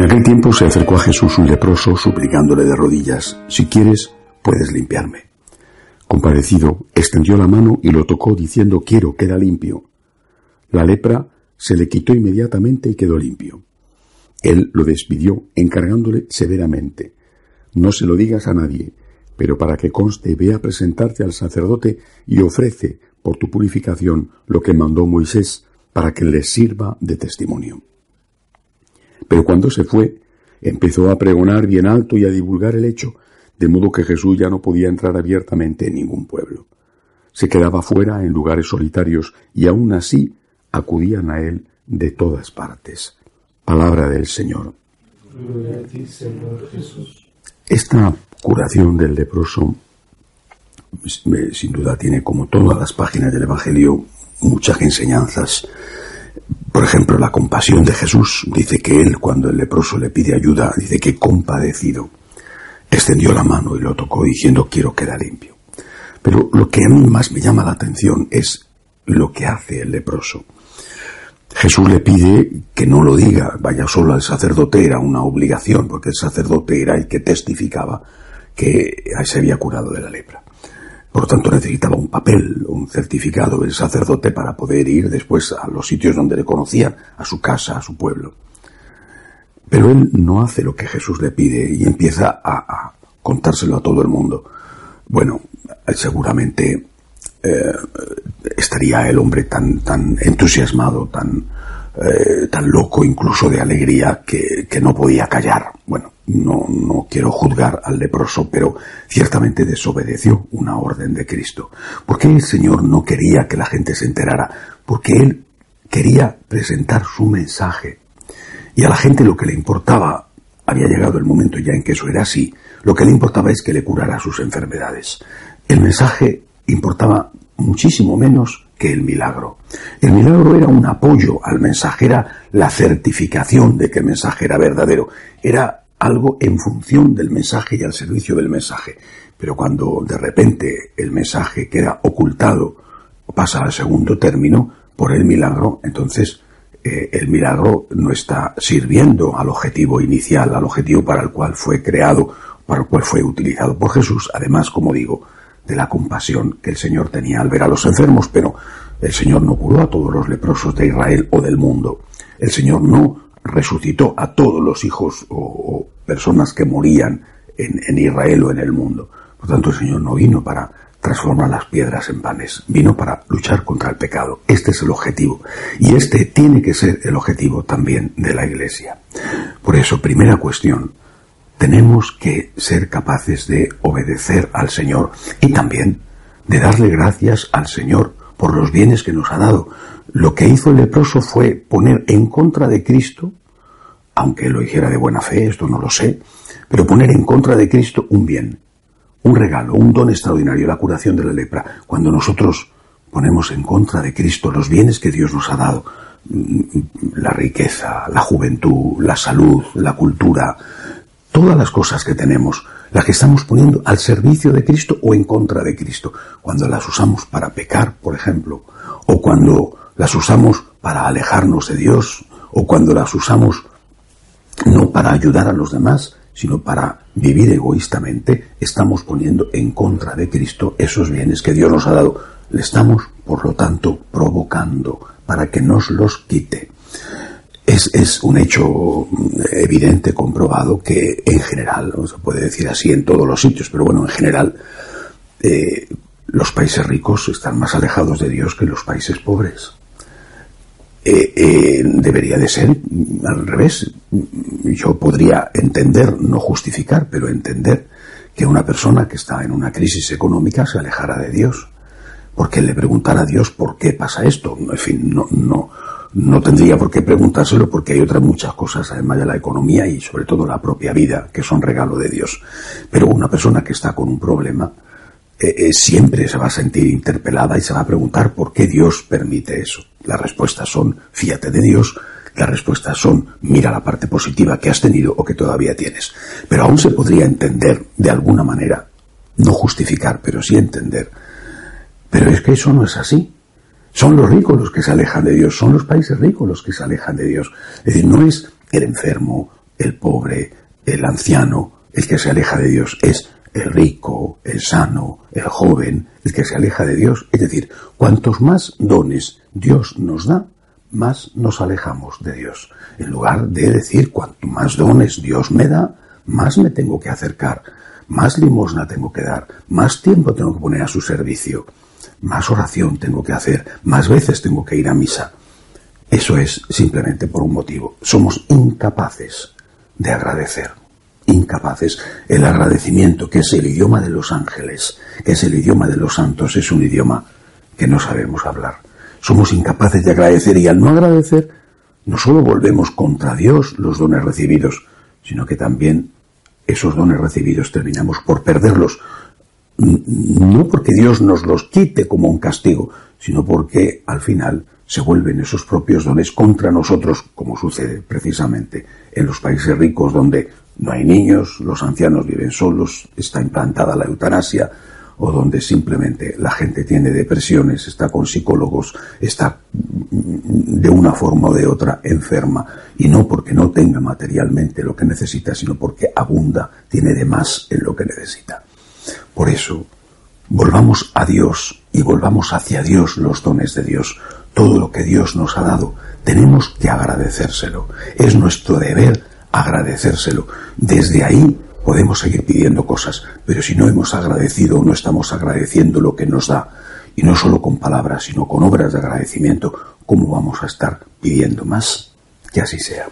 En aquel tiempo se acercó a Jesús un leproso suplicándole de rodillas, si quieres, puedes limpiarme. Compadecido, extendió la mano y lo tocó diciendo, quiero, queda limpio. La lepra se le quitó inmediatamente y quedó limpio. Él lo despidió, encargándole severamente, no se lo digas a nadie, pero para que conste, ve a presentarte al sacerdote y ofrece por tu purificación lo que mandó Moisés para que les sirva de testimonio. Pero cuando se fue, empezó a pregonar bien alto y a divulgar el hecho, de modo que Jesús ya no podía entrar abiertamente en ningún pueblo. Se quedaba fuera en lugares solitarios y aún así acudían a él de todas partes. Palabra del Señor. Esta curación del leproso pues, sin duda tiene como todas las páginas del Evangelio muchas enseñanzas. Por ejemplo, la compasión de Jesús dice que él cuando el leproso le pide ayuda, dice que compadecido, extendió la mano y lo tocó diciendo quiero quedar limpio. Pero lo que a mí más me llama la atención es lo que hace el leproso. Jesús le pide que no lo diga, vaya solo al sacerdote, era una obligación, porque el sacerdote era el que testificaba que se había curado de la lepra. Por tanto, necesitaba un papel, un certificado del sacerdote para poder ir después a los sitios donde le conocían, a su casa, a su pueblo. Pero él no hace lo que Jesús le pide y empieza a, contárselo a todo el mundo. Bueno, seguramente eh, estaría el hombre tan, tan entusiasmado, tan, eh, tan loco incluso de alegría que, que, no podía callar. Bueno, no, no quiero juzgar al leproso, pero ciertamente desobedeció una orden de Cristo. ¿Por qué el Señor no quería que la gente se enterara? Porque Él quería presentar su mensaje. Y a la gente lo que le importaba, había llegado el momento ya en que eso era así, lo que le importaba es que le curara sus enfermedades. El mensaje importaba muchísimo menos que el milagro. El milagro era un apoyo al mensaje, era la certificación de que el mensaje era verdadero, era algo en función del mensaje y al servicio del mensaje. Pero cuando de repente el mensaje queda ocultado, pasa al segundo término por el milagro, entonces eh, el milagro no está sirviendo al objetivo inicial, al objetivo para el cual fue creado, para el cual fue utilizado por Jesús. Además, como digo, de la compasión que el Señor tenía al ver a los enfermos, pero el Señor no curó a todos los leprosos de Israel o del mundo. El Señor no resucitó a todos los hijos o, personas que morían en, en, Israel o en el mundo. Por tanto, el Señor no vino para transformar las piedras en panes, vino para luchar contra el pecado. Este es el objetivo. Y este tiene que ser el objetivo también de la Iglesia. Por eso, primera cuestión, tenemos que ser capaces de obedecer al Señor y también de darle gracias al Señor por los bienes que nos ha dado. Lo que hizo el leproso fue poner en contra de Cristo, aunque lo hiciera de buena fe, esto no lo sé, pero poner en contra de Cristo un bien, un regalo, un don extraordinario, la curación de la lepra. Cuando nosotros ponemos en contra de Cristo los bienes que Dios nos ha dado, mm, la riqueza, la juventud, la salud, la cultura, todas las cosas que tenemos, las que estamos poniendo al servicio de Cristo o en contra de Cristo, cuando las usamos para pecar, por ejemplo, o cuando las usamos para alejarnos de Dios, o cuando las usamos no para ayudar a los demás, sino para vivir egoístamente, estamos poniendo en contra de Cristo esos bienes que Dios nos ha dado. Le estamos, por lo tanto, provocando para que nos los quite. Es, un hecho evidente, comprobado, que en general, no se puede decir así en todos los sitios, pero bueno, en general, eh, los países ricos están más alejados de Dios que los países pobres. Eh, eh, debería de ser al revés. Yo podría entender, no justificar, pero entender que una persona que está en una crisis económica se alejara de Dios. Porque le preguntara a Dios por qué pasa esto. En fin, no, no, no tendría por qué preguntárselo porque hay otras muchas cosas, además de la economía y sobre todo la propia vida, que son regalo de Dios. Pero una persona que está con un problema eh, eh, siempre se va a sentir interpelada y se va a preguntar por qué Dios permite eso. Las respuestas son fíjate de Dios, las respuestas son mira la parte positiva que has tenido o que todavía tienes. Pero aún se podría entender de alguna manera, no justificar, pero sí entender. Pero es que eso no es así. Son los ricos los que se alejan de Dios, son los países ricos los que se alejan de Dios. Es decir, no es el enfermo, el pobre, el anciano, el que se aleja de Dios, es el rico, el sano, el joven, el que se aleja de Dios. Es decir, cuantos más dones Dios nos da, más nos alejamos de Dios. En lugar de decir, cuanto más dones Dios me da, más me tengo que acercar, más limosna tengo que dar, más tiempo tengo que poner a su servicio, más oración tengo que hacer, más veces tengo que ir a misa. Eso es simplemente por un motivo. Somos incapaces de agradecer. Incapaces. El agradecimiento, que es el idioma de los ángeles, que es el idioma de los santos, es un idioma que no sabemos hablar. Somos incapaces de agradecer y al no agradecer, no solo volvemos contra Dios los dones recibidos, sino que también esos dones recibidos terminamos por perderlos, no porque Dios nos los quite como un castigo, sino porque al final se vuelven esos propios dones contra nosotros, como sucede precisamente en los países ricos donde no hay niños, los ancianos viven solos, está implantada la eutanasia, o donde simplemente la gente tiene depresiones, está con psicólogos, está de una forma o de otra enferma, y no porque no tenga materialmente lo que necesita, sino porque abunda, tiene de más en lo que necesita. Por eso, volvamos a Dios y volvamos hacia Dios los dones de Dios. Todo lo que Dios nos ha dado, tenemos que agradecérselo. Es nuestro deber agradecérselo. Desde ahí podemos seguir pidiendo cosas, pero si no hemos agradecido o no estamos agradeciendo lo que nos da, y no solo con palabras, sino con obras de agradecimiento, ¿cómo vamos a estar pidiendo más? Que así sea.